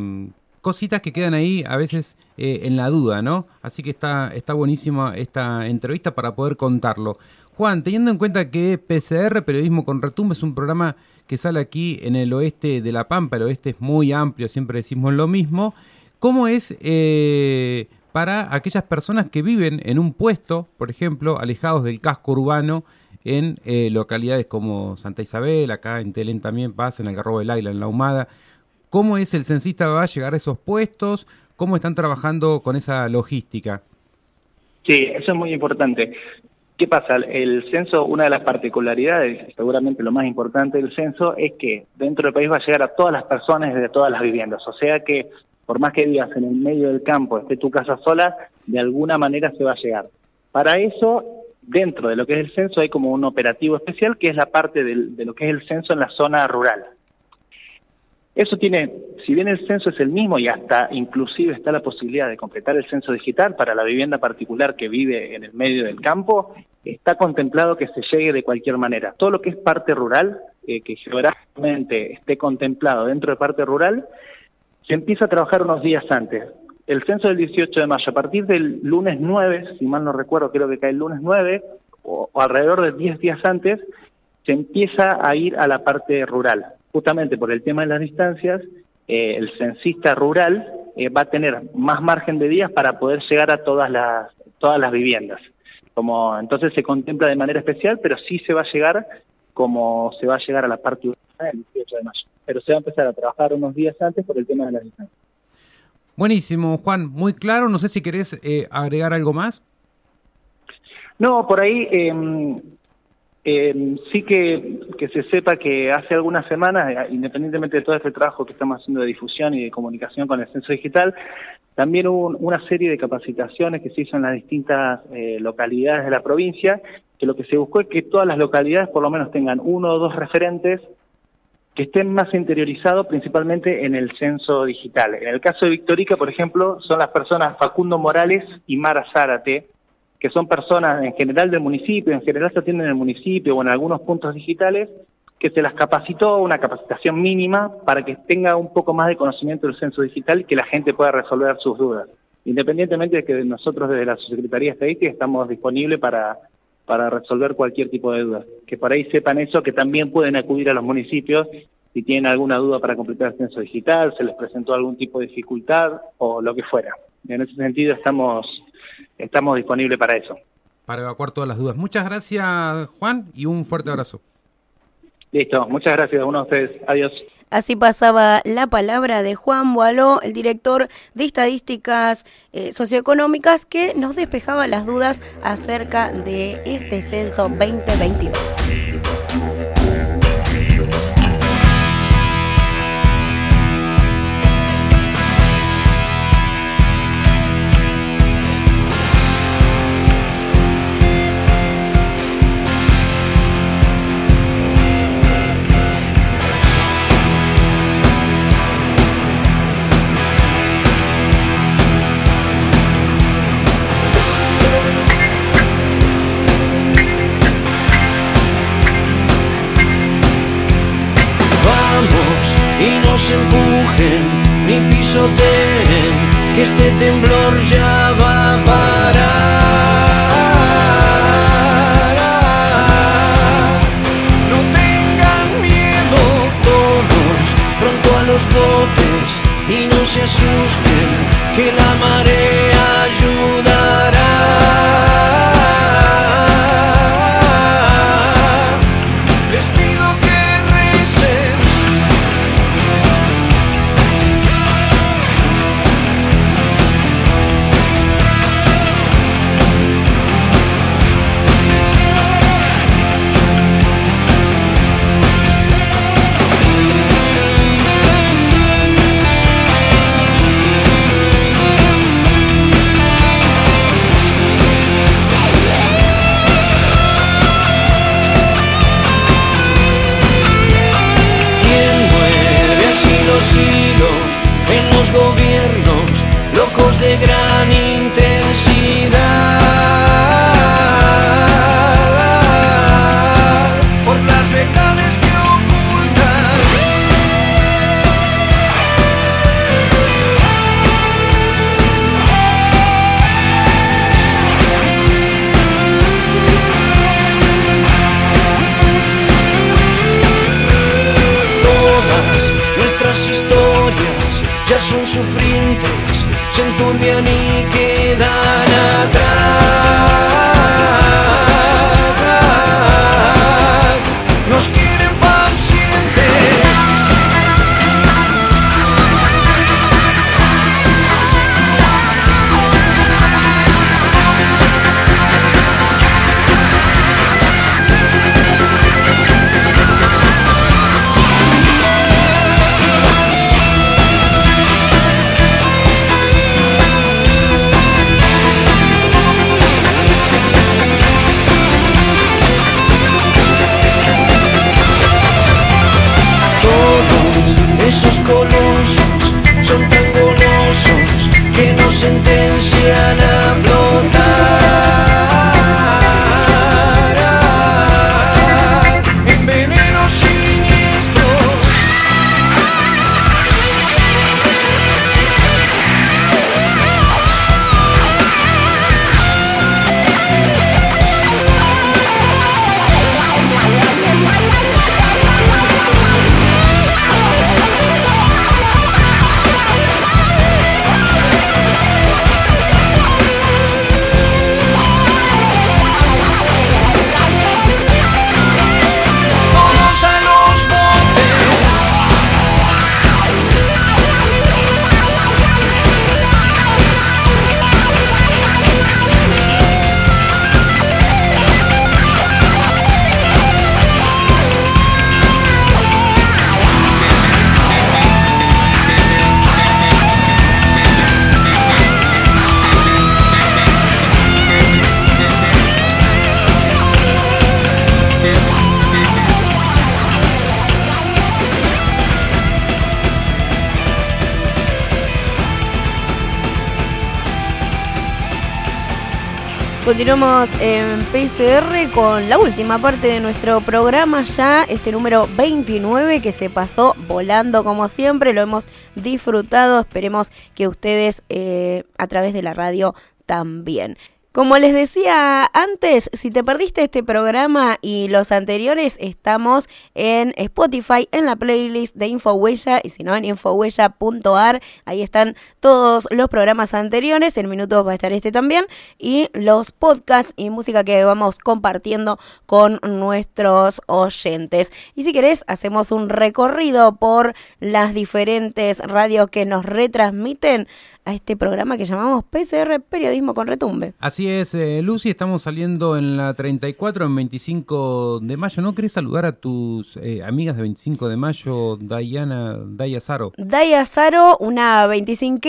cositas que quedan ahí a veces eh, en la duda, ¿no? Así que está, está buenísima esta entrevista para poder contarlo. Juan, teniendo en cuenta que PCR, Periodismo con Retumba, es un programa que sale aquí en el oeste de La Pampa, el oeste es muy amplio, siempre decimos lo mismo, ¿cómo es eh, para aquellas personas que viven en un puesto, por ejemplo, alejados del casco urbano, en eh, localidades como Santa Isabel, acá en Telén también pasa, en el Garrobo del Águila, en La Humada, ¿Cómo es el censista va a llegar a esos puestos? ¿Cómo están trabajando con esa logística? Sí, eso es muy importante. ¿Qué pasa? El censo, una de las particularidades, seguramente lo más importante del censo, es que dentro del país va a llegar a todas las personas de todas las viviendas. O sea que, por más que vivas en el medio del campo, esté tu casa sola, de alguna manera se va a llegar. Para eso, dentro de lo que es el censo, hay como un operativo especial que es la parte de lo que es el censo en la zona rural. Eso tiene, si bien el censo es el mismo y hasta inclusive está la posibilidad de completar el censo digital para la vivienda particular que vive en el medio del campo, está contemplado que se llegue de cualquier manera. Todo lo que es parte rural, eh, que geográficamente esté contemplado dentro de parte rural, se empieza a trabajar unos días antes. El censo del 18 de mayo, a partir del lunes 9, si mal no recuerdo, creo que cae el lunes 9, o, o alrededor de 10 días antes, se empieza a ir a la parte rural justamente por el tema de las distancias, eh, el censista rural eh, va a tener más margen de días para poder llegar a todas las, todas las viviendas. Como, entonces se contempla de manera especial, pero sí se va a llegar como se va a llegar a la parte urbana el 18 de mayo. Pero se va a empezar a trabajar unos días antes por el tema de la distancia. Buenísimo, Juan, muy claro. No sé si querés eh, agregar algo más. No, por ahí eh, sí que, que se sepa que hace algunas semanas, eh, independientemente de todo este trabajo que estamos haciendo de difusión y de comunicación con el censo digital, también hubo una serie de capacitaciones que se hizo en las distintas eh, localidades de la provincia, que lo que se buscó es que todas las localidades por lo menos tengan uno o dos referentes que estén más interiorizados principalmente en el censo digital. En el caso de Victorica, por ejemplo, son las personas Facundo Morales y Mara Zárate, que son personas en general del municipio, en general se atienden en el municipio o en algunos puntos digitales, que se las capacitó una capacitación mínima para que tenga un poco más de conocimiento del censo digital y que la gente pueda resolver sus dudas. Independientemente de que nosotros desde la Secretaría de Estadística estamos disponibles para, para resolver cualquier tipo de dudas. Que por ahí sepan eso, que también pueden acudir a los municipios si tienen alguna duda para completar el censo digital, se les presentó algún tipo de dificultad o lo que fuera. En ese sentido estamos estamos disponibles para eso. Para evacuar todas las dudas. Muchas gracias, Juan, y un fuerte abrazo. Listo, muchas gracias a uno de ustedes. Adiós. Así pasaba la palabra de Juan Boaló, el director de estadísticas eh, socioeconómicas, que nos despejaba las dudas acerca de este censo 2022. Que este temblor Continuamos en PCR con la última parte de nuestro programa ya, este número 29 que se pasó volando como siempre, lo hemos disfrutado, esperemos que ustedes eh, a través de la radio también. Como les decía antes, si te perdiste este programa y los anteriores, estamos en Spotify, en la playlist de Infohuella, y si no, en infohuella.ar, ahí están todos los programas anteriores, en minutos va a estar este también, y los podcasts y música que vamos compartiendo con nuestros oyentes. Y si querés, hacemos un recorrido por las diferentes radios que nos retransmiten a este programa que llamamos PCR Periodismo con Retumbe. Así es, eh, Lucy, estamos saliendo en la 34, en 25 de mayo. ¿No querés saludar a tus eh, amigas de 25 de mayo, Diana, Daya Saro? Daya Saro, una 25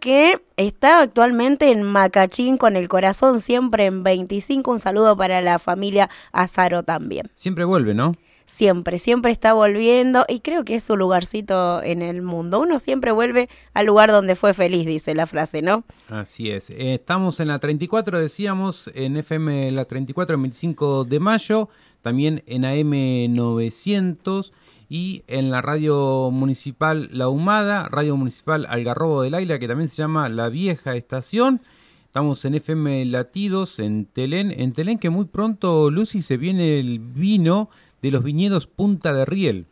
que está actualmente en Macachín con el corazón siempre en 25. Un saludo para la familia Azaro también. Siempre vuelve, ¿no? Siempre, siempre está volviendo y creo que es su lugarcito en el mundo. Uno siempre vuelve al lugar donde fue feliz, dice la frase, ¿no? Así es. Eh, estamos en la 34, decíamos, en FM la 34, el 25 de mayo, también en AM 900 y en la radio municipal La Humada, radio municipal Algarrobo del Aila, que también se llama La Vieja Estación. Estamos en FM Latidos, en Telén. En Telén que muy pronto, Lucy, se viene el vino de los viñedos Punta de Riel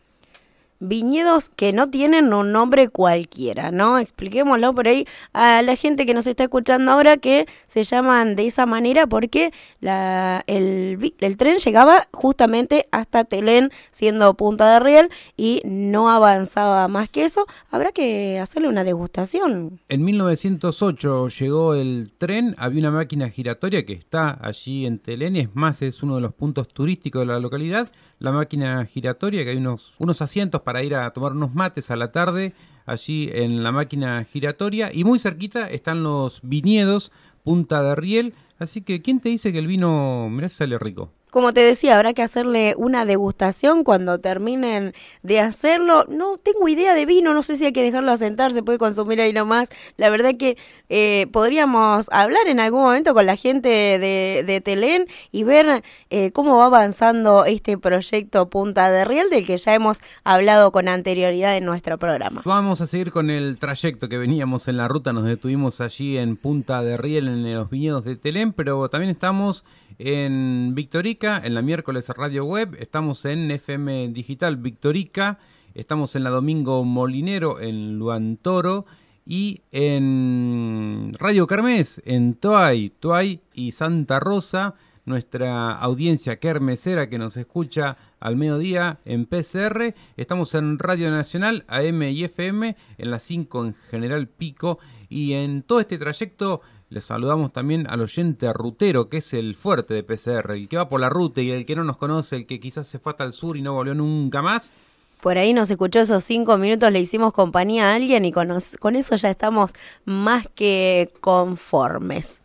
viñedos que no tienen un nombre cualquiera, ¿no? Expliquémoslo por ahí a la gente que nos está escuchando ahora que se llaman de esa manera porque la, el, el tren llegaba justamente hasta Telén siendo Punta de Riel y no avanzaba más que eso. Habrá que hacerle una degustación. En 1908 llegó el tren, había una máquina giratoria que está allí en Telén, es más, es uno de los puntos turísticos de la localidad la máquina giratoria, que hay unos, unos asientos para ir a tomar unos mates a la tarde allí en la máquina giratoria y muy cerquita están los viñedos Punta de Riel, así que ¿quién te dice que el vino, mirá, sale rico? Como te decía, habrá que hacerle una degustación cuando terminen de hacerlo. No tengo idea de vino, no sé si hay que dejarlo asentar, se puede consumir ahí nomás. La verdad que eh, podríamos hablar en algún momento con la gente de, de Telén y ver eh, cómo va avanzando este proyecto Punta de Riel, del que ya hemos hablado con anterioridad en nuestro programa. Vamos a seguir con el trayecto que veníamos en la ruta, nos detuvimos allí en Punta de Riel, en los viñedos de Telén, pero también estamos en Victorica, en la miércoles radio web, estamos en FM Digital Victorica, estamos en la Domingo Molinero, en Luantoro, y en Radio Kermés, en Toay, Toay y Santa Rosa, nuestra audiencia kermesera que nos escucha al mediodía en PCR. Estamos en Radio Nacional, AM y FM, en las 5 en General Pico, y en todo este trayecto les saludamos también al oyente rutero, que es el fuerte de PCR, el que va por la ruta y el que no nos conoce, el que quizás se fue hasta el sur y no volvió nunca más. Por ahí nos escuchó esos cinco minutos, le hicimos compañía a alguien y con, con eso ya estamos más que conformes.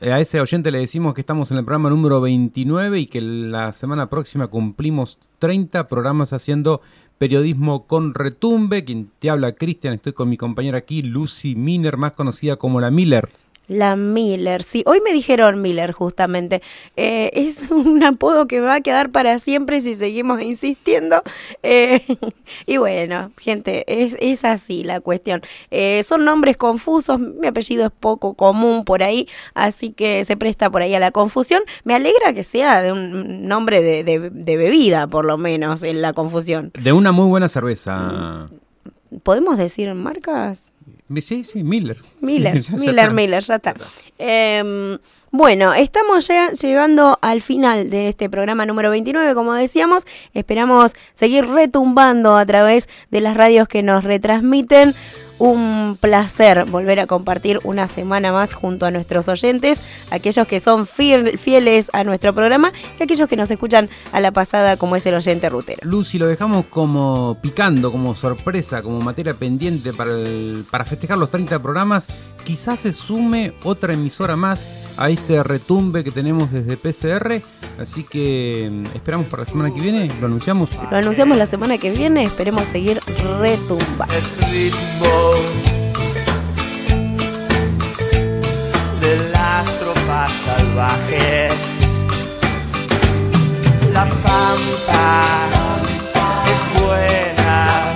Eh, a ese oyente le decimos que estamos en el programa número 29 y que la semana próxima cumplimos 30 programas haciendo periodismo con retumbe. Quien te habla, Cristian, estoy con mi compañera aquí, Lucy Miner, más conocida como la Miller. La Miller, sí. Hoy me dijeron Miller justamente. Eh, es un apodo que me va a quedar para siempre si seguimos insistiendo. Eh, y bueno, gente, es, es así la cuestión. Eh, son nombres confusos, mi apellido es poco común por ahí, así que se presta por ahí a la confusión. Me alegra que sea de un nombre de, de bebida, por lo menos, en la confusión. De una muy buena cerveza. ¿Podemos decir marcas? Sí, sí, Miller. Miller, Miller, Miller, ya está. Em, bueno, estamos ya llegando al final de este programa número 29, como decíamos. Esperamos seguir retumbando a través de las radios que nos retransmiten un placer volver a compartir una semana más junto a nuestros oyentes, aquellos que son fieles a nuestro programa y aquellos que nos escuchan a la pasada como es el oyente rutero. Lucy, lo dejamos como picando, como sorpresa, como materia pendiente para, para festejar los 30 programas. Quizás se sume otra emisora más a este retumbe que tenemos desde PCR. Así que mm, esperamos para la semana que viene. Lo anunciamos. Lo anunciamos la semana que viene. Esperemos seguir retumbando de las tropas salvajes. La pampa es buena.